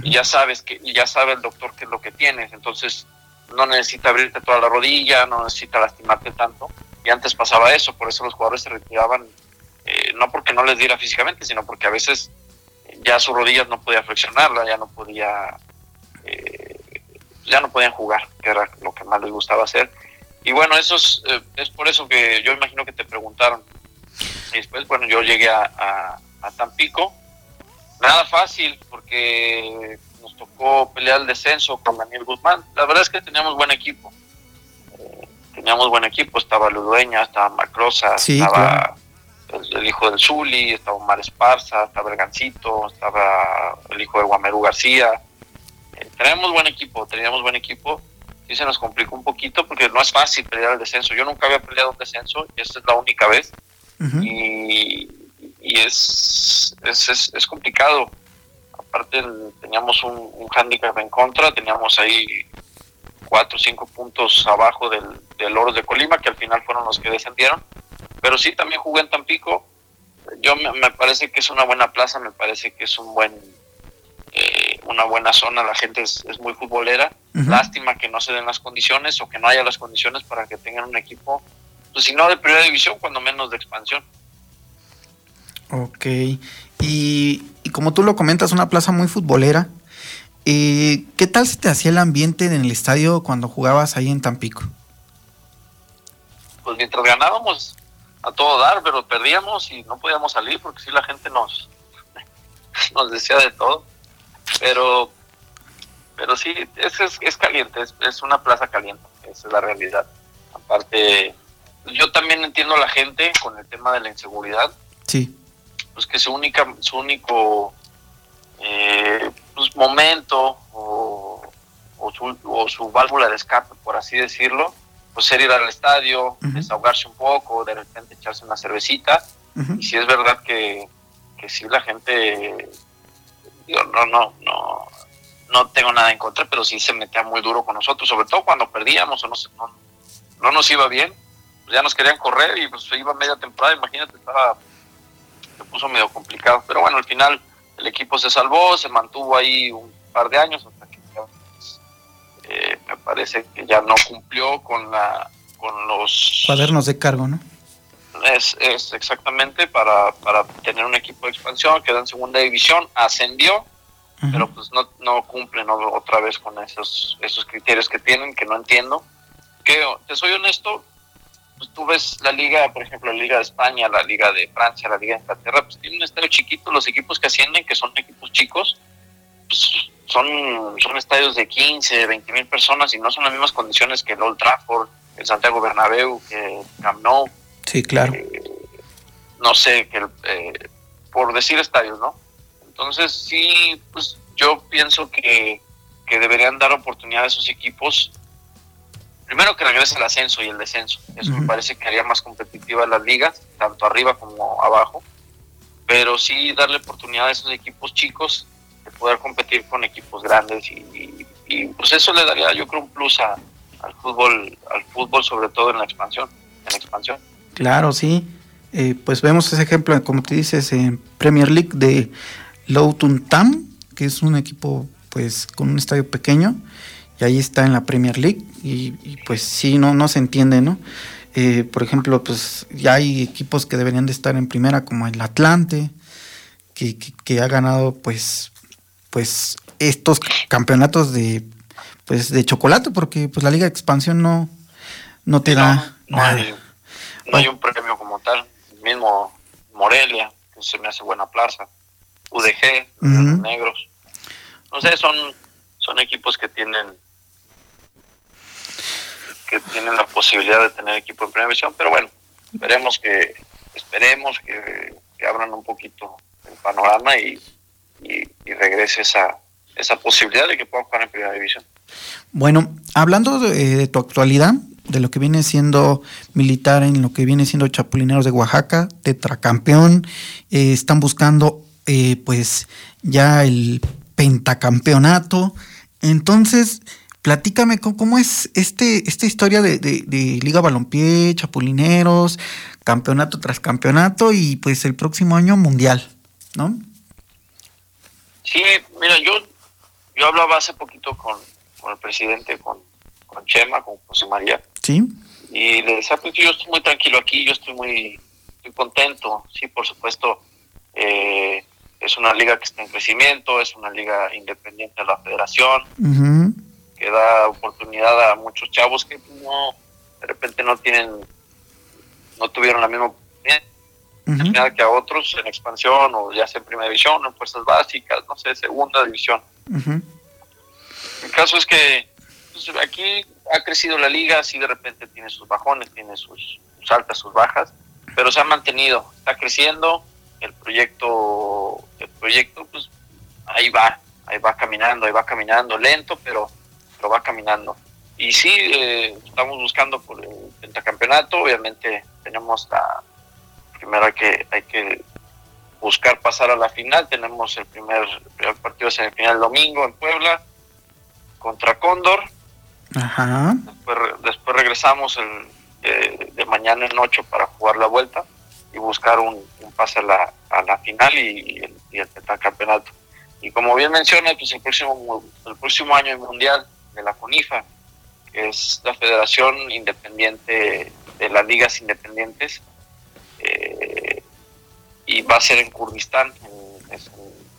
y ya sabes que y ya sabe el doctor qué es lo que tienes, entonces no necesita abrirte toda la rodilla, no necesita lastimarte tanto. Y antes pasaba eso, por eso los jugadores se retiraban, eh, no porque no les diera físicamente, sino porque a veces ya sus rodillas no podía flexionarla, ya no podía, eh, ya no podían jugar, que era lo que más les gustaba hacer. Y bueno, eso es, eh, es por eso que yo imagino que te preguntaron. Y después, bueno, yo llegué a, a- a Tampico, nada fácil, porque nos tocó pelear el descenso con Daniel Guzmán. La verdad es que teníamos buen equipo. Eh, teníamos buen equipo, estaba Ludueña, estaba Macrosa, Sí, estaba el hijo del Zuli, estaba Omar Esparza, estaba el Gancito, estaba el hijo de Guamerú García. Eh, teníamos buen equipo, teníamos buen equipo. Sí se nos complicó un poquito porque no es fácil pelear el descenso. Yo nunca había peleado un descenso y esta es la única vez y, y es, es, es, es complicado. Aparte teníamos un, un hándicap en contra, teníamos ahí cuatro o cinco puntos abajo del, del Oro de Colima, que al final fueron los que descendieron. Pero sí, también jugué en Tampico. Yo me, me parece que es una buena plaza, me parece que es un buen eh, una buena zona, la gente es, es muy futbolera. Lástima que no se den las condiciones o que no haya las condiciones para que tengan un equipo, pues si no de primera división, cuando menos de expansión. Ok. Y, y como tú lo comentas, una plaza muy futbolera. eh, ¿Qué tal se te hacía el ambiente en el estadio cuando jugabas ahí en Tampico? Pues mientras ganábamos a todo dar, pero perdíamos y no podíamos salir porque sí la gente nos, [laughs] nos decía de todo. Pero, pero sí, es, es, es caliente, es, es una plaza caliente, esa es la realidad. Aparte, yo también entiendo a la gente con el tema de la inseguridad, Sí. pues que su única su único eh, pues, momento o, o su, o su válvula de escape por así decirlo pues ser ir al estadio desahogarse un poco de repente echarse una cervecita Ujú. y si es verdad que que sí la gente digo, no no no no tengo nada en contra pero sí se metía muy duro con nosotros sobre todo cuando perdíamos o no no, no nos iba bien pues ya nos querían correr y pues se iba media temporada imagínate estaba se puso medio complicado. Pero bueno, al final el equipo se salvó, se mantuvo ahí un par de años me parece que ya no cumplió con la con los Cuadernos de cargo, ¿no? es, es exactamente para, para tener un equipo de expansión, quedó en segunda división, ascendió, pero pues no, no cumplen ¿no? otra vez con esos, esos criterios que tienen, que no entiendo. Que te soy honesto, pues tú ves la liga, por ejemplo, la liga de España, la liga de Francia, la liga de Inglaterra, pues tienen un estadio chiquito, los equipos que ascienden, que son equipos chicos, son, son estadios de 15, 20 mil personas y no son las mismas condiciones que el Old Trafford, el Santiago Bernabéu, que el Camp Nou, Sí, claro. no sé, que el- eh, por decir estadios, ¿no? Entonces sí, pues yo pienso que, que deberían dar oportunidad a esos equipos. Primero que regrese el ascenso y el descenso. Eso me parece que haría más competitivas las ligas, tanto arriba como abajo. Pero sí darle oportunidad a esos equipos chicos de poder competir con equipos grandes y, pues eso le daría yo creo un plus al fútbol, al fútbol sobre todo en la expansión, en expansión. Claro, sí. Eh, pues vemos ese ejemplo, como te dices, en Premier League de Loughton Town, que es un equipo pues con un estadio pequeño, y ahí está en la Premier League, y, pues sí, no, no se entiende, ¿no? Eh, por ejemplo, pues ya hay equipos que deberían de estar en primera, como el Atlante, que- que ha ganado pues, pues estos campeonatos de pues de chocolate, porque pues la Liga de Expansión no, no te da no, nada. hay, no hay un premio como tal. Mismo Morelia, que se me hace buena plaza. UDG, Ujú. los Negros. No sé, son, son equipos que tienen que tienen la posibilidad de tener equipo en primera división, pero bueno, esperemos que esperemos que, que abran un poquito el panorama y, y, y regrese esa, esa posibilidad de que puedan jugar en primera división. Bueno, hablando de, de tu actualidad, de lo que viene siendo militar en lo que viene siendo Chapulineros de Oaxaca, tetracampeón, eh, están buscando eh, pues ya el pentacampeonato. Entonces, platícame cómo, es este, esta historia de, de, Liga Balompié, Chapulineros, campeonato tras campeonato y pues el próximo año mundial, ¿no? Sí, mira, yo, yo hablaba hace poquito con, con el presidente, con, con Chema, con José María. Sí. Y le decía, pues yo estoy muy tranquilo aquí, yo estoy muy, muy contento. Sí, por supuesto, eh, es una liga que está en crecimiento, es una liga independiente de la federación, que da oportunidad a muchos chavos que no, de repente no tienen, no tuvieron la misma oportunidad que a otros en expansión o ya sea en primera división, en fuerzas básicas, no sé, segunda división. El caso es que pues, aquí ha crecido la liga, sí de repente tiene sus bajones, tiene sus, altas, sus bajas, pero se ha mantenido, está creciendo, el proyecto, el proyecto pues ahí va, ahí va caminando, ahí va caminando, lento, pero, pero va caminando. Y sí, eh, estamos buscando por el pentacampeonato, obviamente tenemos la, primero hay que, hay que buscar pasar a la final, tenemos el primer, el primer partido semifinal el domingo en Puebla, contra Cóndor. Ajá. Después, regresamos el, de, mañana en ocho para jugar la vuelta y buscar un, pase a la, a la final y, el, y el campeonato. Y como bien menciona, pues el próximo, el próximo año el Mundial de la CONIFA, que es la Federación Independiente de las Ligas Independientes, y va a ser en Kurdistán,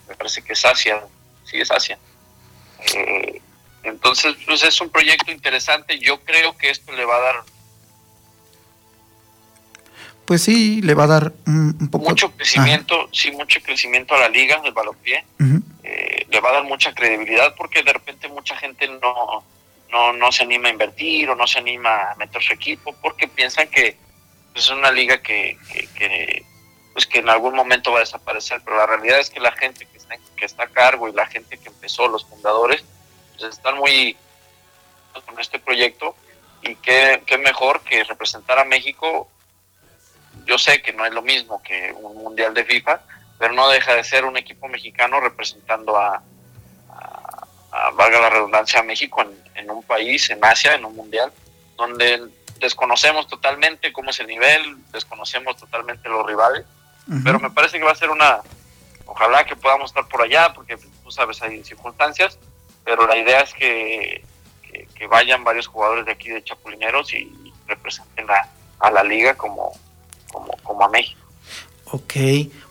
me parece que es Asia, sí es Asia. Eh, entonces, pues es un proyecto interesante. Yo creo que esto le va a dar. Pues sí, le va a dar un, poco. Mucho crecimiento, sí, mucho crecimiento a la liga del balompié. Eh, le va a dar mucha credibilidad porque de repente mucha gente no, no, no se anima a invertir o no se anima a meter su equipo porque piensan que es una liga que, que, pues que en algún momento va a desaparecer. Pero la realidad es que la gente que está, que está a cargo y la gente que empezó, los fundadores, pues, están muy con este proyecto y qué, mejor que representar a México. Yo sé que no es lo mismo que un mundial de FIFA, pero no deja de ser un equipo mexicano representando a, valga la redundancia, a México en, un país, en Asia, en un mundial, donde desconocemos totalmente cómo es el nivel, desconocemos totalmente los rivales, pero me parece que va a ser una, ojalá que podamos estar por allá, porque tú sabes, hay circunstancias, pero la idea es que, que, vayan varios jugadores de aquí de Chapulineros y representen a, la liga como, como, a México. Ok,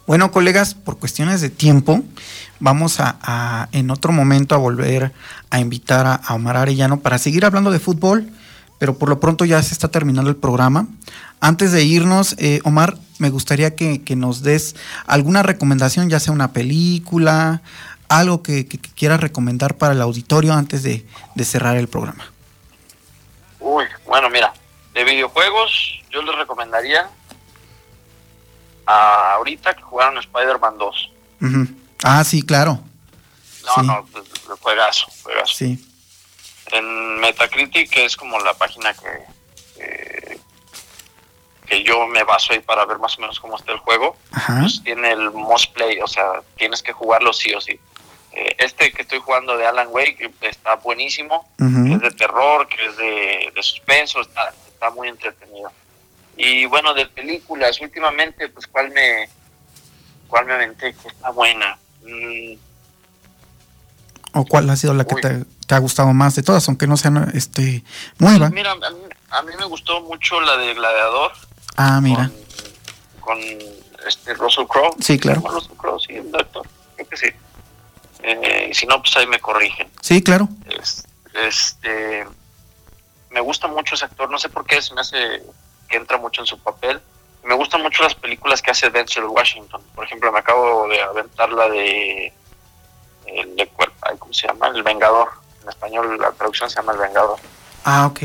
bueno colegas, por cuestiones de tiempo, vamos a, en otro momento a volver a invitar a, Omar Arellano para seguir hablando de fútbol, pero por lo pronto ya se está terminando el programa. Antes de irnos, eh, Omar, me gustaría que, que, nos des alguna recomendación, ya sea una película, algo que, quieras recomendar para el auditorio antes de, cerrar el programa. Uy, bueno, mira, de videojuegos yo les recomendaría a ahorita que jugaron Spider-Man 2. Ah, sí, claro. No, no, pues, juegazo, juegazo. Sí. En Metacritic, que es como la página que, que yo me baso ahí para ver más o menos cómo está el juego, pues tiene el most play, o sea, tienes que jugarlo sí o sí. Eh, este que estoy jugando de Alan Wake está buenísimo, es de terror, que es de, suspenso, está, está muy entretenido. Y bueno, de películas, últimamente, pues, ¿cuál me, cuál me aventé que está buena? Mm. ¿O cuál ha sido la que te, ha gustado más de todas, aunque no sean este, nueva? Mira, a mí, me gustó mucho la de Gladiador. Ah, mira. Con, este Russell Crowe. Sí, claro. Russell Crowe, sí, el doctor. Creo que sí. Eh, si no, pues ahí me corrigen. Sí, claro. este, me gusta mucho ese actor, no sé por qué, se me hace que entra mucho en su papel. Me gustan mucho las películas que hace Denzel Washington. Por ejemplo, me acabo de aventar la de, el de ¿cómo se llama? El Vengador. En español la traducción se llama El Vengador. Ah, ok.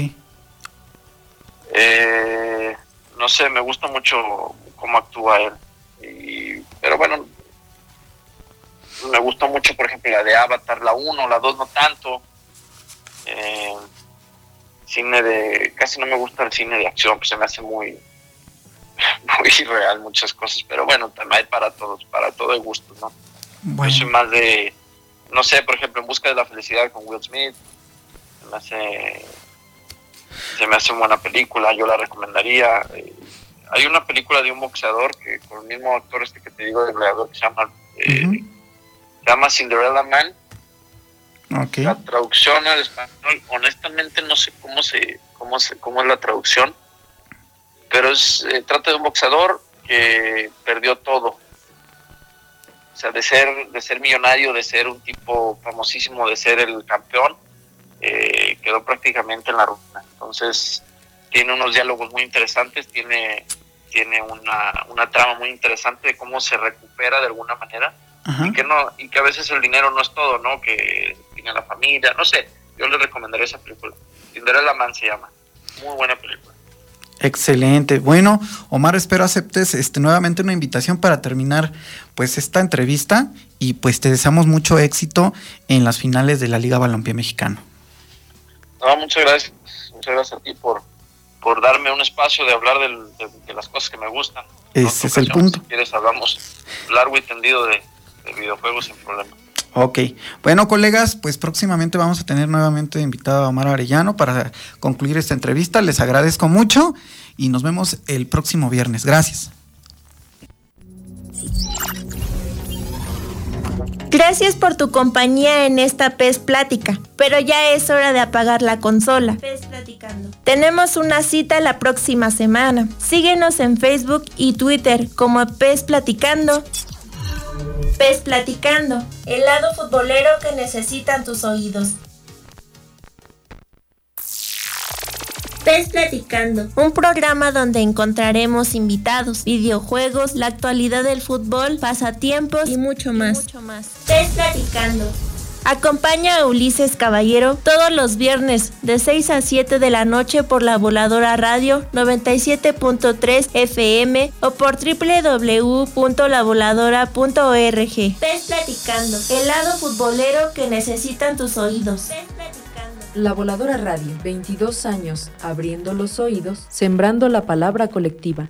Eh, no sé, me gusta mucho cómo actúa él. Y, pero bueno, me gustó mucho, por ejemplo, la de Avatar, la 1, la 2 no tanto. Eh, cine de, casi no me gusta el cine de acción, pues se me hace muy, [laughs] muy irreal muchas cosas, pero bueno, también hay para todos, para todo el gusto, ¿no? Bueno, Yo soy más de, no sé, por ejemplo, En Busca de la Felicidad con Will Smith, se me hace, se me hace una buena película, yo la recomendaría. Eh, hay una película de un boxeador que con el mismo actor este que te digo, de gladiador, que se llama, eh, se llama Cinderella Man. La traducción al español, honestamente no sé cómo se, cómo se, cómo es la traducción, pero es, eh, trata de un boxeador que perdió todo. O sea, de ser, de ser millonario, de ser un tipo famosísimo, de ser el campeón, eh, quedó prácticamente en la ruina. Entonces, tiene unos diálogos muy interesantes, tiene, tiene una, una trama muy interesante de cómo se recupera de alguna manera Ajá. y que no y que a veces el dinero no es todo, ¿no? Que tiene la familia, no sé. Yo le recomendaría esa película. Cinderella Man se llama. Muy buena película. Excelente. Bueno, Omar, espero aceptes este, nuevamente una invitación para terminar pues esta entrevista y pues te deseamos mucho éxito en las finales de la Liga Balompié Mexicano. No, muchas gracias. Muchas gracias a ti por, por darme un espacio de hablar del- de, de las cosas que me gustan. Ese es el punto. Si quieres, hablamos largo y tendido de, de videojuegos sin problema. Ok. Bueno, colegas, pues próximamente vamos a tener nuevamente invitado a Omar Arellano para concluir esta entrevista. Les agradezco mucho y nos vemos el próximo viernes. Gracias. Gracias por tu compañía en esta PES Plática, pero ya es hora de apagar la consola. PES Platicando. Tenemos una cita la próxima semana. Síguenos en Facebook y Twitter como PES Platicando. PES Platicando, el lado futbolero que necesitan tus oídos. PES Platicando, un programa donde encontraremos invitados, videojuegos, la actualidad del fútbol, pasatiempos y mucho más. PES Platicando. Acompaña a Ulises Caballero todos los viernes de 6 a 7 de la noche por la Voladora Radio 97.3 FM o por www.lavoladora.org. PES Platicando, el lado futbolero que necesitan tus oídos. La Voladora Radio, 22 años, abriendo los oídos, sembrando la palabra colectiva.